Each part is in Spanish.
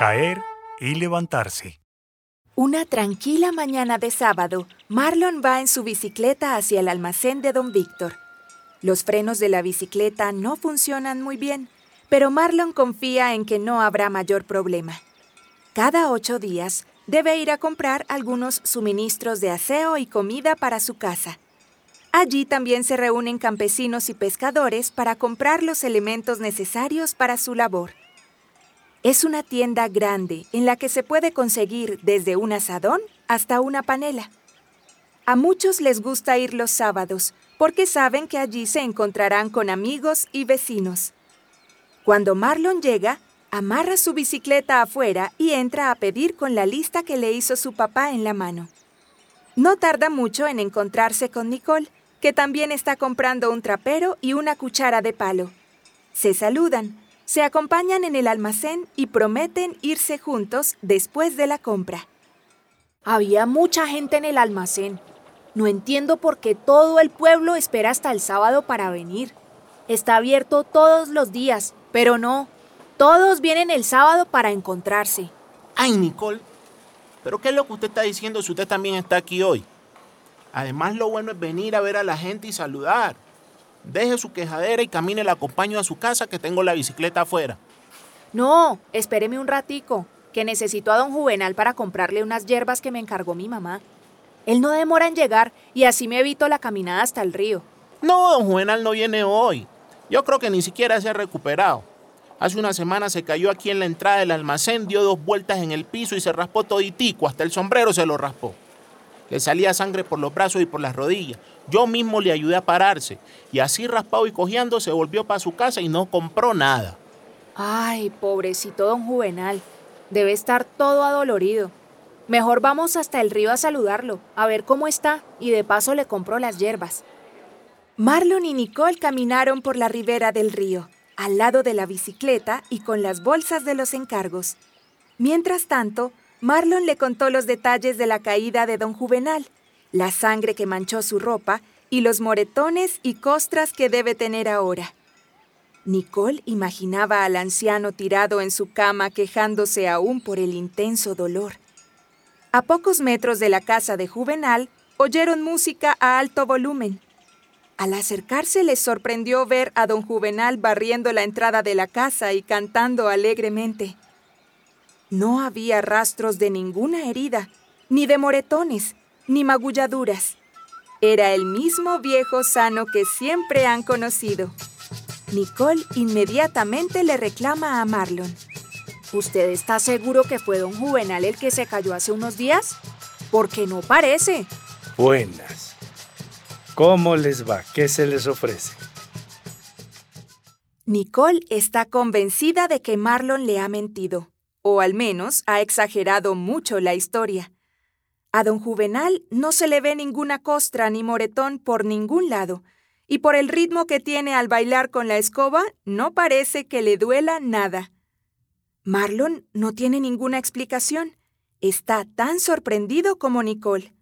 caer y levantarse. Una tranquila mañana de sábado, Marlon va en su bicicleta hacia el almacén de don Víctor. Los frenos de la bicicleta no funcionan muy bien, pero Marlon confía en que no habrá mayor problema. Cada ocho días debe ir a comprar algunos suministros de aseo y comida para su casa. Allí también se reúnen campesinos y pescadores para comprar los elementos necesarios para su labor. Es una tienda grande en la que se puede conseguir desde un asadón hasta una panela. A muchos les gusta ir los sábados porque saben que allí se encontrarán con amigos y vecinos. Cuando Marlon llega, amarra su bicicleta afuera y entra a pedir con la lista que le hizo su papá en la mano. No tarda mucho en encontrarse con Nicole, que también está comprando un trapero y una cuchara de palo. Se saludan, se acompañan en el almacén y prometen irse juntos después de la compra. Había mucha gente en el almacén. No entiendo por qué todo el pueblo espera hasta el sábado para venir. Está abierto todos los días, pero no. Todos vienen el sábado para encontrarse. Ay, Nicole, ¿pero qué es lo que usted está diciendo si usted también está aquí hoy? Además, lo bueno es venir a ver a la gente y saludar. Deje su quejadera y camine, le acompaño a su casa que tengo la bicicleta afuera. No, espéreme un ratico, que necesito a don Juvenal para comprarle unas hierbas que me encargó mi mamá. Él no demora en llegar y así me evito la caminada hasta el río. No, don Juvenal no viene hoy. Yo creo que ni siquiera se ha recuperado. Hace una semana se cayó aquí en la entrada del almacén, dio dos vueltas en el piso y se raspó toditico, hasta el sombrero se lo raspó. Le salía sangre por los brazos y por las rodillas. Yo mismo le ayudé a pararse. Y así raspado y cojeando se volvió para su casa y no compró nada. Ay, pobrecito don Juvenal. Debe estar todo adolorido. Mejor vamos hasta el río a saludarlo, a ver cómo está, y de paso le compro las hierbas. Marlon y Nicole caminaron por la ribera del río, al lado de la bicicleta y con las bolsas de los encargos. Mientras tanto, Marlon le contó los detalles de la caída de don Juvenal, la sangre que manchó su ropa y los moretones y costras que debe tener ahora. Nicole imaginaba al anciano tirado en su cama quejándose aún por el intenso dolor. A pocos metros de la casa de Juvenal, oyeron música a alto volumen. Al acercarse les sorprendió ver a don Juvenal barriendo la entrada de la casa y cantando alegremente. No había rastros de ninguna herida, ni de moretones, ni magulladuras. Era el mismo viejo sano que siempre han conocido. Nicole inmediatamente le reclama a Marlon. ¿Usted está seguro que fue don Juvenal el que se cayó hace unos días? Porque no parece. Buenas. ¿Cómo les va? ¿Qué se les ofrece? Nicole está convencida de que Marlon le ha mentido o al menos ha exagerado mucho la historia. A don Juvenal no se le ve ninguna costra ni moretón por ningún lado, y por el ritmo que tiene al bailar con la escoba, no parece que le duela nada. Marlon no tiene ninguna explicación. Está tan sorprendido como Nicole.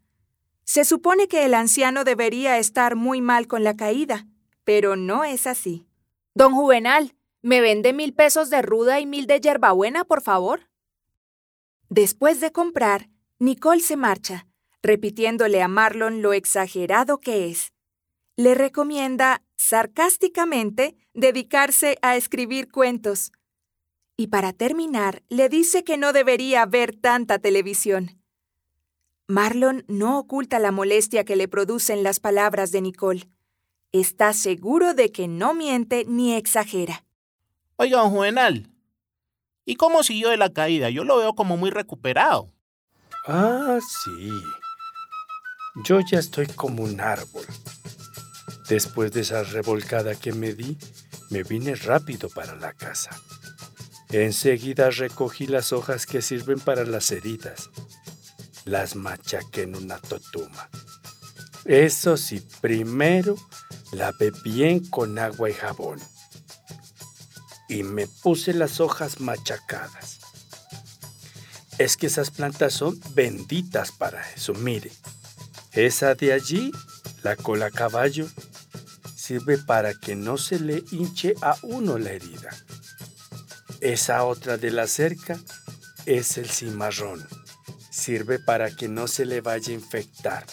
Se supone que el anciano debería estar muy mal con la caída, pero no es así. Don Juvenal, ¿Me vende mil pesos de ruda y mil de hierbabuena, por favor? Después de comprar, Nicole se marcha, repitiéndole a Marlon lo exagerado que es. Le recomienda, sarcásticamente, dedicarse a escribir cuentos. Y para terminar, le dice que no debería ver tanta televisión. Marlon no oculta la molestia que le producen las palabras de Nicole. Está seguro de que no miente ni exagera. Oiga, don Juvenal, ¿y cómo siguió de la caída? Yo lo veo como muy recuperado. Ah, sí. Yo ya estoy como un árbol. Después de esa revolcada que me di, me vine rápido para la casa. Enseguida recogí las hojas que sirven para las heridas. Las machaqué en una totuma. Eso sí, primero lavé bien con agua y jabón. Y me puse las hojas machacadas. Es que esas plantas son benditas para eso. Mire, esa de allí, la cola caballo, sirve para que no se le hinche a uno la herida. Esa otra de la cerca es el cimarrón. Sirve para que no se le vaya a infectar.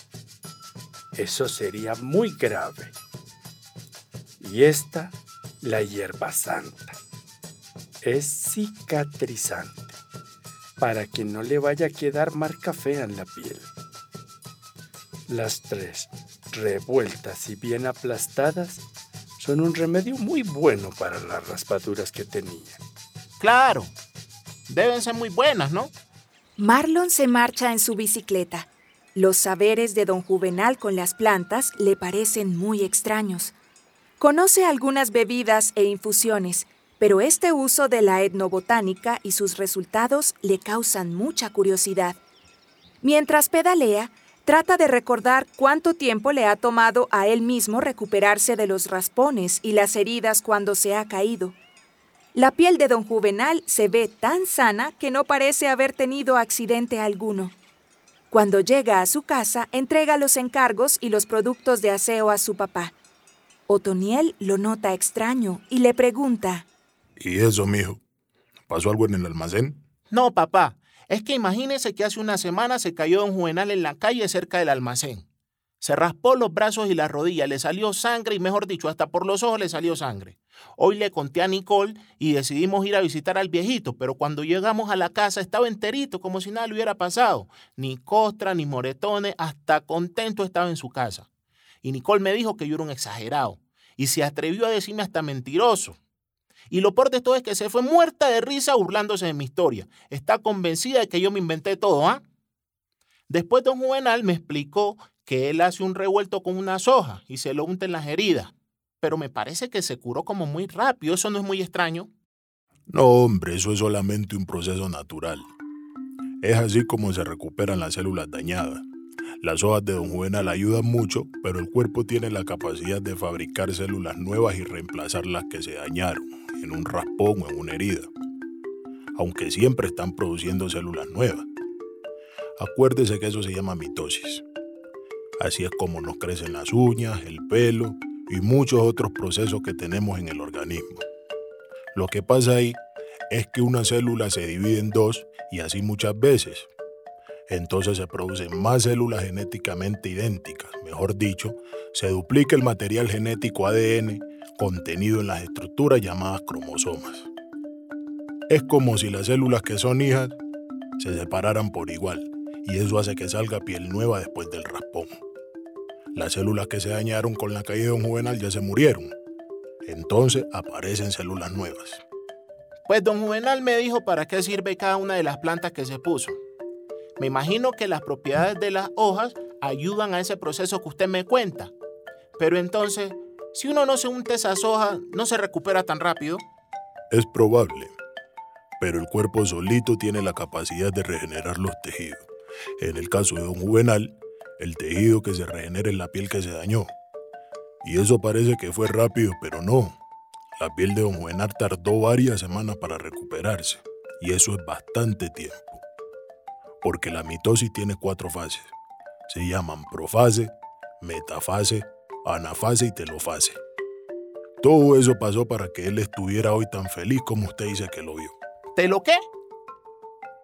Eso sería muy grave. Y esta, la hierba santa. Es cicatrizante para que no le vaya a quedar marca fea en la piel. Las tres, revueltas y bien aplastadas, son un remedio muy bueno para las raspaduras que tenía. Claro, deben ser muy buenas, ¿no? Marlon se marcha en su bicicleta. Los saberes de don Juvenal con las plantas le parecen muy extraños. Conoce algunas bebidas e infusiones, pero este uso de la etnobotánica y sus resultados le causan mucha curiosidad. Mientras pedalea, trata de recordar cuánto tiempo le ha tomado a él mismo recuperarse de los raspones y las heridas cuando se ha caído. La piel de don Juvenal se ve tan sana que no parece haber tenido accidente alguno. Cuando llega a su casa, entrega los encargos y los productos de aseo a su papá. Otoniel lo nota extraño y le pregunta: ¿Y eso, mijo? ¿Pasó algo en el almacén? No, papá. Es que imagínese que hace una semana se cayó don Juvenal en la calle cerca del almacén. Se raspó los brazos y las rodillas, le salió sangre y mejor dicho, hasta por los ojos le salió sangre. Hoy le conté a Nicole y decidimos ir a visitar al viejito, pero cuando llegamos a la casa estaba enterito, como si nada le hubiera pasado. Ni costra, ni moretones, hasta contento estaba en su casa. Y Nicole me dijo que yo era un exagerado y se atrevió a decirme hasta mentiroso. Y lo peor de todo es que se fue muerta de risa burlándose de mi historia. Está convencida de que yo me inventé todo, ¿ah? Después don Juvenal me explicó que él hace un revuelto con una soja y se lo unta en las heridas. Pero me parece que se curó como muy rápido, ¿eso no es muy extraño? No, hombre, eso es solamente un proceso natural. Es así como se recuperan las células dañadas. Las hojas de Don Juvenal ayudan mucho, pero el cuerpo tiene la capacidad de fabricar células nuevas y reemplazar las que se dañaron en un raspón o en una herida, aunque siempre están produciendo células nuevas. Acuérdese que eso se llama mitosis. Así es como nos crecen las uñas, el pelo y muchos otros procesos que tenemos en el organismo. Lo que pasa ahí es que una célula se divide en dos y así muchas veces. Entonces se producen más células genéticamente idénticas, mejor dicho, se duplica el material genético ADN contenido en las estructuras llamadas cromosomas. Es como si las células que son hijas se separaran por igual y eso hace que salga piel nueva después del raspón. Las células que se dañaron con la caída de un juvenal ya se murieron. Entonces aparecen células nuevas. Pues don Juvenal me dijo para qué sirve cada una de las plantas que se puso. Me imagino que las propiedades de las hojas ayudan a ese proceso que usted me cuenta. Pero entonces, si uno no se unta esas hojas, ¿no se recupera tan rápido? Es probable, pero el cuerpo solito tiene la capacidad de regenerar los tejidos. En el caso de don Juvenal, el tejido que se regenera es la piel que se dañó. Y eso parece que fue rápido, pero no. La piel de don Juvenal tardó varias semanas para recuperarse, y eso es bastante tiempo. Porque la mitosis tiene cuatro fases. Se llaman profase, metafase, anafase y telofase. Todo eso pasó para que él estuviera hoy tan feliz como usted dice que lo vio. ¿Te lo qué?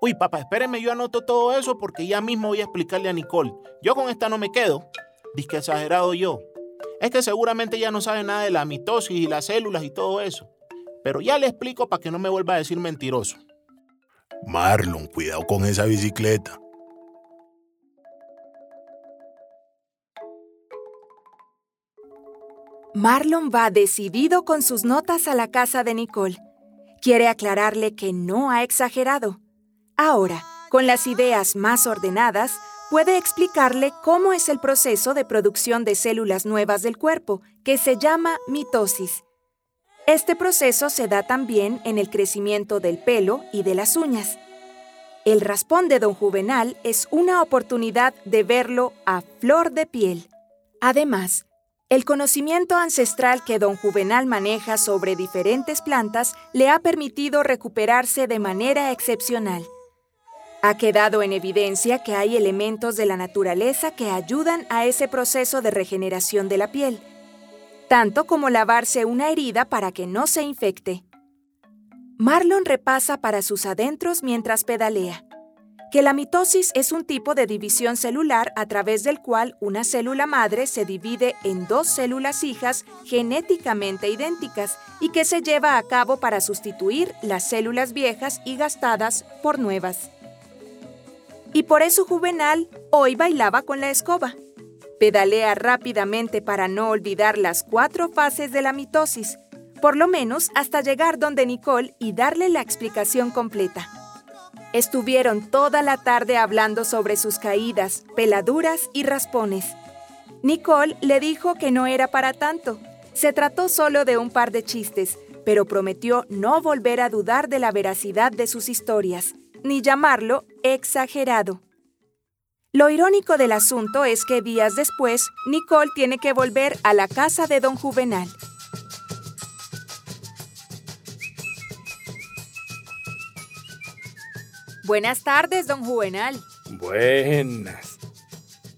Uy, papá, espéreme, yo anoto todo eso porque ya mismo voy a explicarle a Nicole. Yo con esta no me quedo. Dice exagerado yo. Es que seguramente ya no sabe nada de la mitosis y las células y todo eso. Pero ya le explico para que no me vuelva a decir mentiroso. Marlon, cuidado con esa bicicleta. Marlon va decidido con sus notas a la casa de Nicole. Quiere aclararle que no ha exagerado Ahora, con las ideas más ordenadas, puede explicarle cómo es el proceso de producción de células nuevas del cuerpo, que se llama mitosis. Este proceso se da también en el crecimiento del pelo y de las uñas. El raspón de don Juvenal es una oportunidad de verlo a flor de piel. Además, el conocimiento ancestral que don Juvenal maneja sobre diferentes plantas le ha permitido recuperarse de manera excepcional. Ha quedado en evidencia que hay elementos de la naturaleza que ayudan a ese proceso de regeneración de la piel, tanto como lavarse una herida para que no se infecte. Marlon repasa para sus adentros mientras pedalea que la mitosis es un tipo de división celular a través del cual una célula madre se divide en dos células hijas genéticamente idénticas y que se lleva a cabo para sustituir las células viejas y gastadas por nuevas. Y por eso Juvenal hoy bailaba con la escoba. Pedalea rápidamente para no olvidar las cuatro fases de la mitosis, por lo menos hasta llegar donde Nicole y darle la explicación completa. Estuvieron toda la tarde hablando sobre sus caídas, peladuras y raspones. Nicole le dijo que no era para tanto. Se trató solo de un par de chistes, pero prometió no volver a dudar de la veracidad de sus historias, ni llamarlo exagerado. Lo irónico del asunto es que días después, Nicole tiene que volver a la casa de don Juvenal. Buenas tardes, don Juvenal. Buenas.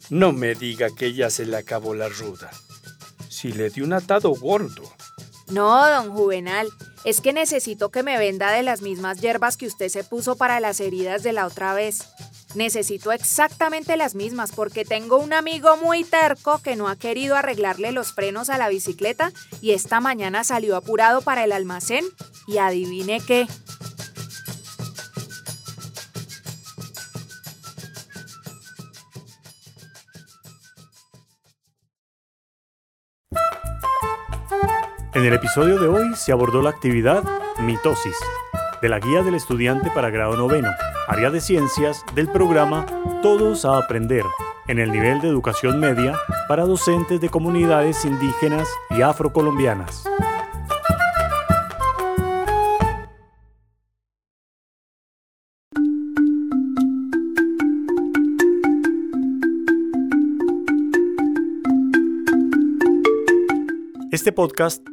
No me diga que ya se le acabó la ruda. Si le di un atado gordo. No, don Juvenal. Es que necesito que me venda de las mismas hierbas que usted se puso para las heridas de la otra vez. Necesito exactamente las mismas porque tengo un amigo muy terco que no ha querido arreglarle los frenos a la bicicleta y esta mañana salió apurado para el almacén y adivine qué. En el episodio de hoy se abordó la actividad Mitosis, de la Guía del Estudiante para Grado Noveno, área de ciencias del programa Todos a Aprender, en el nivel de educación media para docentes de comunidades indígenas y afrocolombianas. Este podcast